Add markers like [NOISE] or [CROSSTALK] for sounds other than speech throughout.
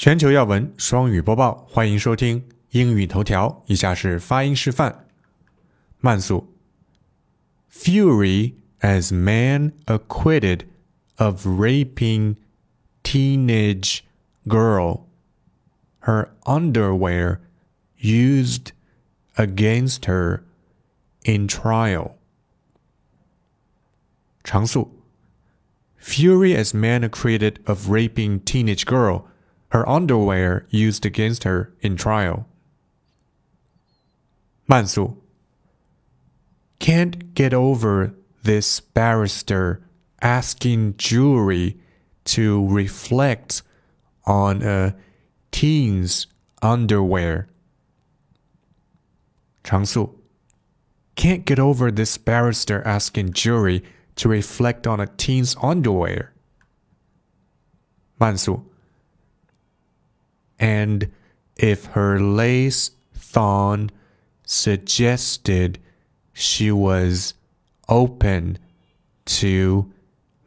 全球要闻双语播报，欢迎收听英语头条。以下是发音示范。慢速。Fury as man acquitted of raping teenage girl. Her underwear used against her in trial. 常速。Fury as man acquitted of raping teenage girl her underwear used against her in trial. 慢速 Can't get over this barrister asking jury to reflect on a teen's underwear. 长速 Can't get over this barrister asking jury to reflect on a teen's underwear. 慢速 and if her lace thong suggested she was open to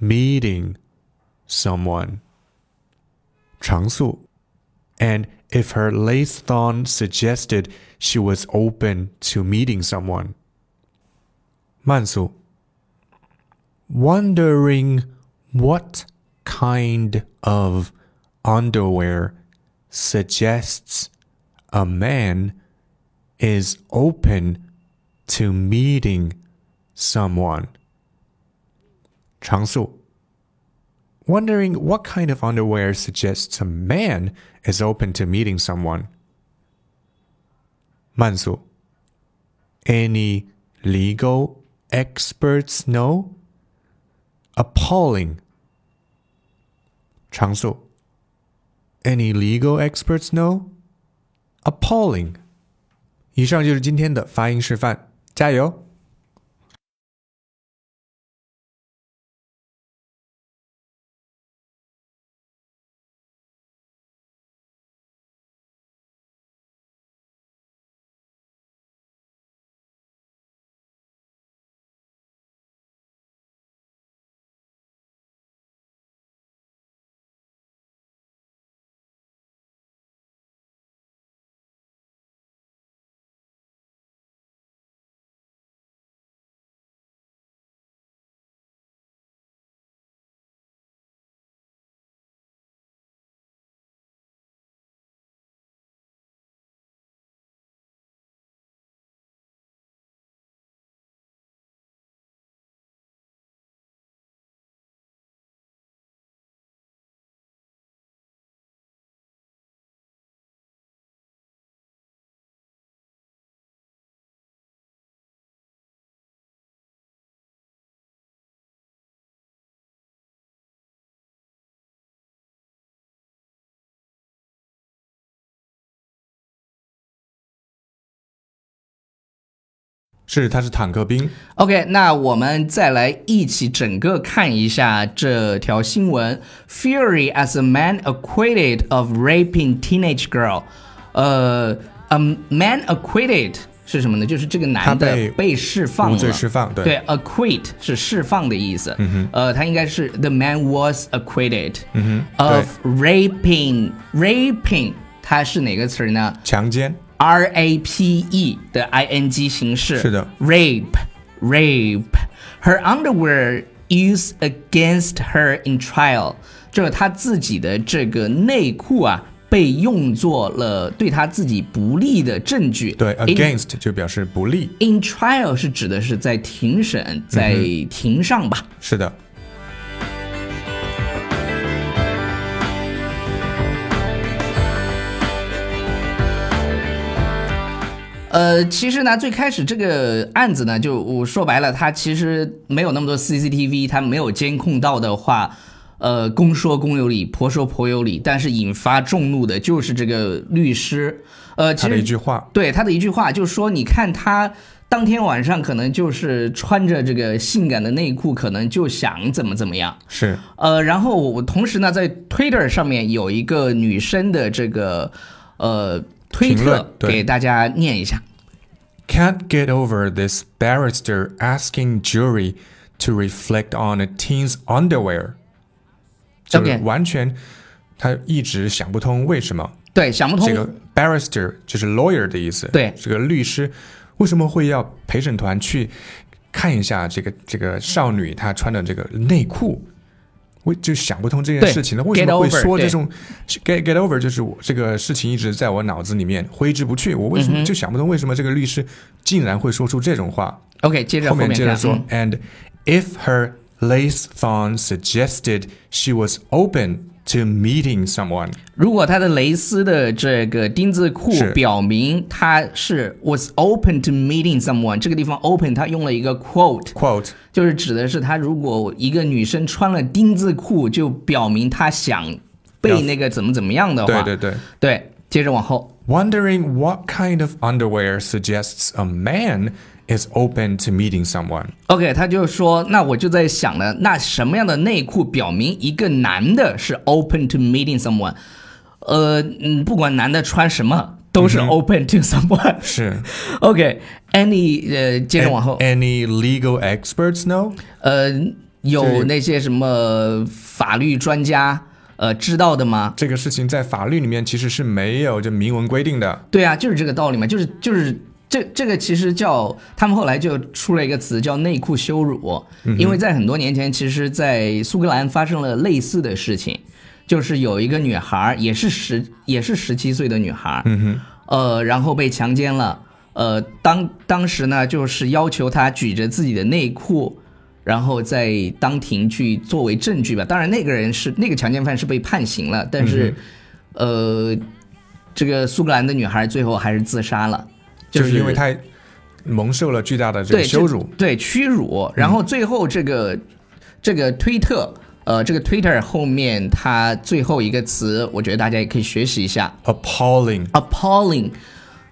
meeting someone. 常速 and if her lace thong suggested she was open to meeting someone. 慢速 wondering what kind of underwear suggests a man is open to meeting someone. 常速 Wondering what kind of underwear suggests a man is open to meeting someone. 慢速 Any legal experts know? Appalling. 常速 any legal experts know? Appalling. 以上就是今天的发音示范，加油！ 是，他是坦克兵。OK，那我们再来一起整个看一下这条新闻：Fury as a man acquitted of raping teenage girl。呃，a man acquitted 是什么呢？就是这个男的被释放了，无罪释放。对对，acquit 是释放的意思。嗯哼。呃，他应该是 the man was acquitted of raping raping，它是哪个词呢？强奸。R A P E 的 I N G 形式是的，rape rape her underwear used against her in trial，就是她自己的这个内裤啊被用作了对她自己不利的证据。对，against 就表示不利。In trial 是指的是在庭审，在庭上吧？是的。呃，其实呢，最开始这个案子呢，就我说白了，它其实没有那么多 CCTV，它没有监控到的话，呃，公说公有理，婆说婆有理。但是引发众怒的就是这个律师，呃，他的一句话，对他的一句话，就是说，你看他当天晚上可能就是穿着这个性感的内裤，可能就想怎么怎么样。是，呃，然后我同时呢，在 Twitter 上面有一个女生的这个，呃。推特给大家念一下。Can't get over this barrister asking jury to reflect on a teen's underwear。OK，完全他一直想不通为什么对，想不通。这个 barrister 就是 lawyer 的意思，对这个律师为什么会要陪审团去看一下这个这个少女她穿的这个内裤？我就想不通这件事情呢，为什么会说这种 get get over？就是我这个事情一直在我脑子里面挥之不去，我为什嗯么就想不通为什么这个律师竟然会说出这种话？OK，接着后面接着说、嗯 a n d if her lace thong suggested she was open to meeting someone，如果他的蕾丝的这个丁字裤表明他是 was open to meeting someone，这个地方 open 他用了一个 quote，quote 就是指的是他如果一个女生穿了丁字裤，就表明她想被那个怎么怎么样的话，对对对。对接着往后。Wondering what kind of underwear suggests a man is open to meeting someone. OK，他就说，那我就在想呢，那什么样的内裤表明一个男的是 open to meeting someone？呃，嗯，不管男的穿什么，都是 open to someone。是 [LAUGHS] OK，any、呃，接着往后，Any legal experts know? 呃，有那些什么法律专家呃知道的吗？这个事情在法律里面其实是没有这明文规定的。对啊，就是这个道理嘛，就是就是这这个其实叫他们后来就出了一个词叫内裤羞辱，因为在很多年前，其实，在苏格兰发生了类似的事情，就是有一个女孩儿也是十也是十七岁的女孩，呃，然后被强奸了，呃，当当时呢就是要求她举着自己的内裤。然后在当庭去作为证据吧。当然，那个人是那个强奸犯是被判刑了，但是，呃，这个苏格兰的女孩最后还是自杀了，就是因为他蒙受了巨大的这对个羞辱。对屈辱。然后最后这个、这个推特，呃，这个 Twitter 后面它最后一个词，我觉得大家也可以学习一下 Appalling，，appalling，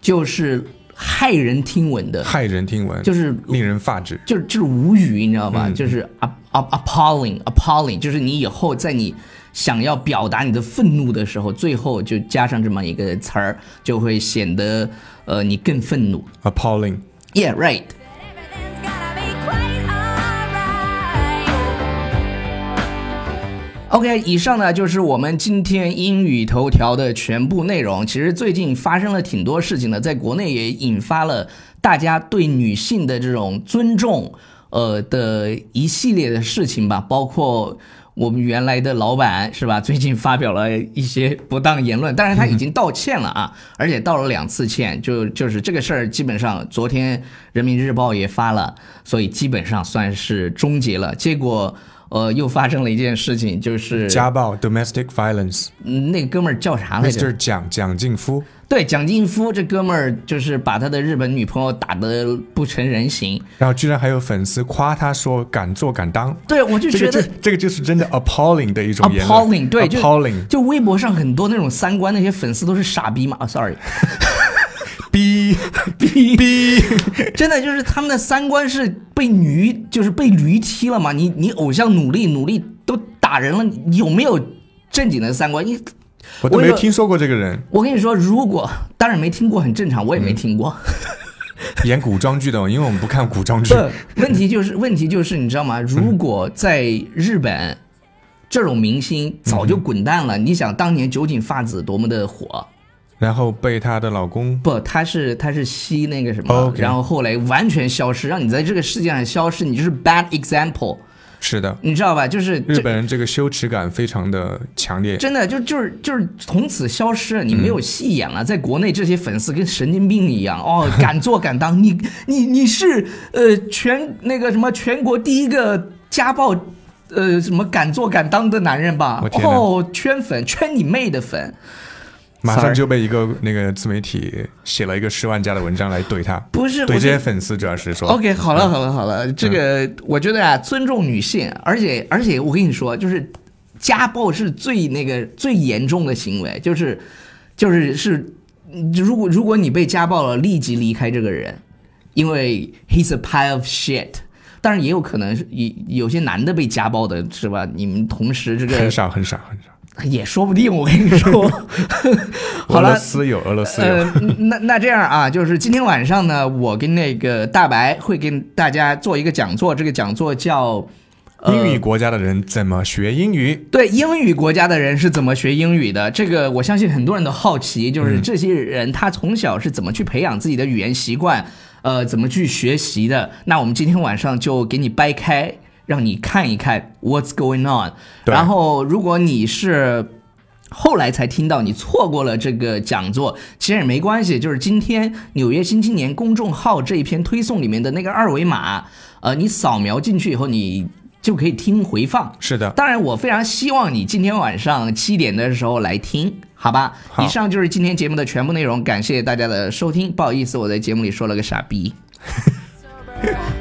就是骇人听闻的，骇人听闻，就是令人发指。就是就是无语，你知道吧？就是 a appalling appalling，就是你以后在你想要表达你的愤怒的时候，最后就加上这么一个词儿，就会显得呃你更愤怒。Right. Be quite alright. OK，以上呢就是我们今天英语头条的全部内容。其实最近发生了挺多事情的，在国内也引发了大家对女性的这种尊重，呃的一系列的事情吧，包括。我们原来的老板是吧？[LAUGHS] 最近发表了一些不当言论，但是他已经道歉了啊，而且道了两次歉，就就是这个事儿，基本上昨天人民日报也发了，所以基本上算是终结了。结果呃，又发生了一件事情，就是家暴 （domestic violence）。嗯那个哥们儿叫啥来着 Mr. 蒋蒋劲夫，对，蒋劲夫这哥们儿就是把他的日本女朋友打得不成人形。然后居然还有粉丝夸他说敢做敢当。对，我就觉得这这个就是真的 appalling 的一种 appalling，对，就 appalling 就微博上很多那种三观那些粉丝都是傻逼嘛。啊，sorry，逼逼逼，[LAUGHS] [LAUGHS] 真的就是他们的三观是被驴，就是被驴踢了嘛。你你偶像努力努力都打人了，你有没有正经的三观？你我没听说过这个人我跟你说，如果当然没听过，很正常，我也没听过。[LAUGHS] 演古装剧的，因为我们不看古装剧。问题就是问题就是你知道吗？如果在日本，这种明星早就滚蛋了。你想当年酒井法子多么的火，然后被她的老公不，她是她是吸那个什么然后后来完全消失，让你在这个世界上消失，你就是 bad example，是的，你知道吧？就是日本人这个羞耻感非常的强烈。真的就就是就是从此消失了，你没有戏演了。在国内，这些粉丝跟神经病一样哦，[LAUGHS] 敢做敢当。你你你是呃全那个什么全国第一个家暴呃什么敢做敢当的男人吧哦，圈粉圈你妹的粉！马上就被一个那个自媒体写了一个十万加的文章来怼他，不是怼这些粉丝，主要是说 OK，好了好了好了，这个我觉得啊，尊重女性，而且而且我跟你说，就是家暴是最那个最严重的行为，就是就是是，如果如果你被家暴了，立即离开这个人，因为 he's a pile of shit。当然也有可能是有有些男的被家暴的是吧？你们同时这个很少很少很少。也说不定，我跟你说。好俄罗了，斯有俄罗斯有，呃，那那这样啊，[LAUGHS] 就是今天晚上呢，我跟那个大白会跟大家做一个讲座，这个讲座叫英语国家的人怎么学英语？对英语国家的人是怎么学英语的？这个我相信很多人都好奇，就是这些人他从小是怎么去培养自己的语言习惯，呃，怎么去学习的？那我们今天晚上就给你掰开，让你看一看 what's going on。对然后，如果你是后来才听到，你错过了这个讲座，其实也没关系。就是今天《纽约新青年》公众号这一篇推送里面的那个二维码，呃，你扫描进去以后，你就可以听回放。是的，当然，我非常希望你今天晚上七点的时候来听，好吧？好以上就是今天节目的全部内容，感谢大家的收听。不好意思，我在节目里说了个傻逼。[LAUGHS]